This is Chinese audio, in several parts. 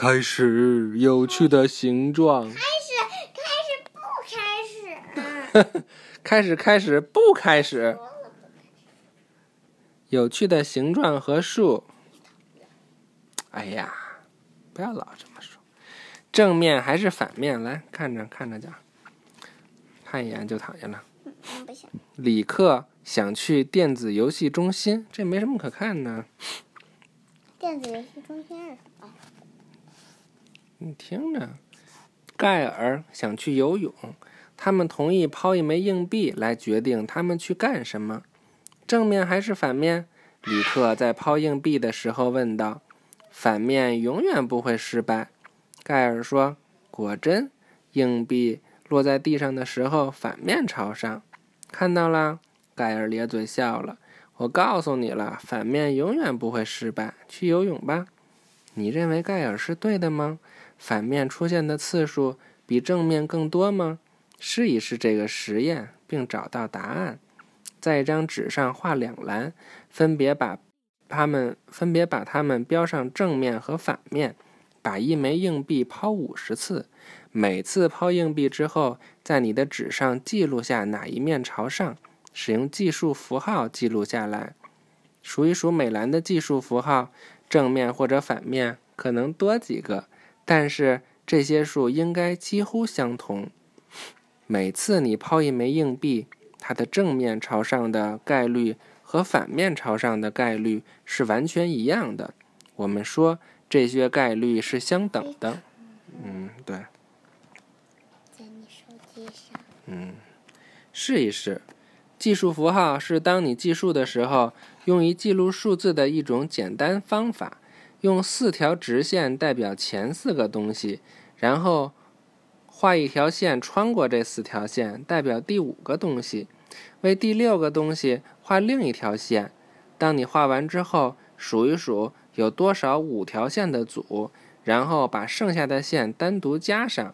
开始有趣的形状。开始，开始，不开始。开始，开始，不开始。有趣的形状和数。哎呀，不要老这么说。正面还是反面？来看着看着讲，看一眼就躺下了。嗯，不行。李克想去电子游戏中心，这没什么可看的。电子游戏中心是什么？你听着，盖尔想去游泳，他们同意抛一枚硬币来决定他们去干什么。正面还是反面？李克在抛硬币的时候问道。反面永远不会失败，盖尔说。果真，硬币落在地上的时候反面朝上。看到了，盖尔咧嘴笑了。我告诉你了，反面永远不会失败。去游泳吧。你认为盖尔是对的吗？反面出现的次数比正面更多吗？试一试这个实验，并找到答案。在一张纸上画两栏，分别把。它们分别把它们标上正面和反面，把一枚硬币抛五十次，每次抛硬币之后，在你的纸上记录下哪一面朝上，使用计数符号记录下来。数一数每栏的计数符号，正面或者反面可能多几个，但是这些数应该几乎相同。每次你抛一枚硬币，它的正面朝上的概率。和反面朝上的概率是完全一样的。我们说这些概率是相等的。嗯，对。在你手机上。嗯，试一试。计数符号是当你计数的时候用于记录数字的一种简单方法。用四条直线代表前四个东西，然后画一条线穿过这四条线，代表第五个东西。为第六个东西画另一条线。当你画完之后，数一数有多少五条线的组，然后把剩下的线单独加上。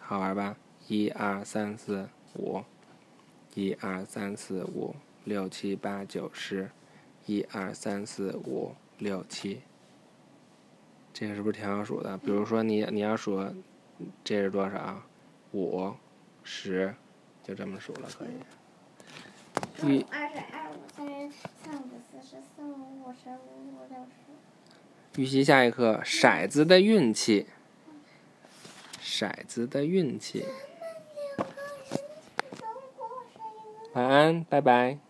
好玩吧？一二三四五，一二三四五六七八九十，一二三四五六七。这个是不是挺好数的？比如说你你要数，这是多少？五十，就这么数了，可以。一、二十二、五三十三五四十四五五十五五六十。预习下一课：骰子的运气。骰子的运气。晚安，拜拜。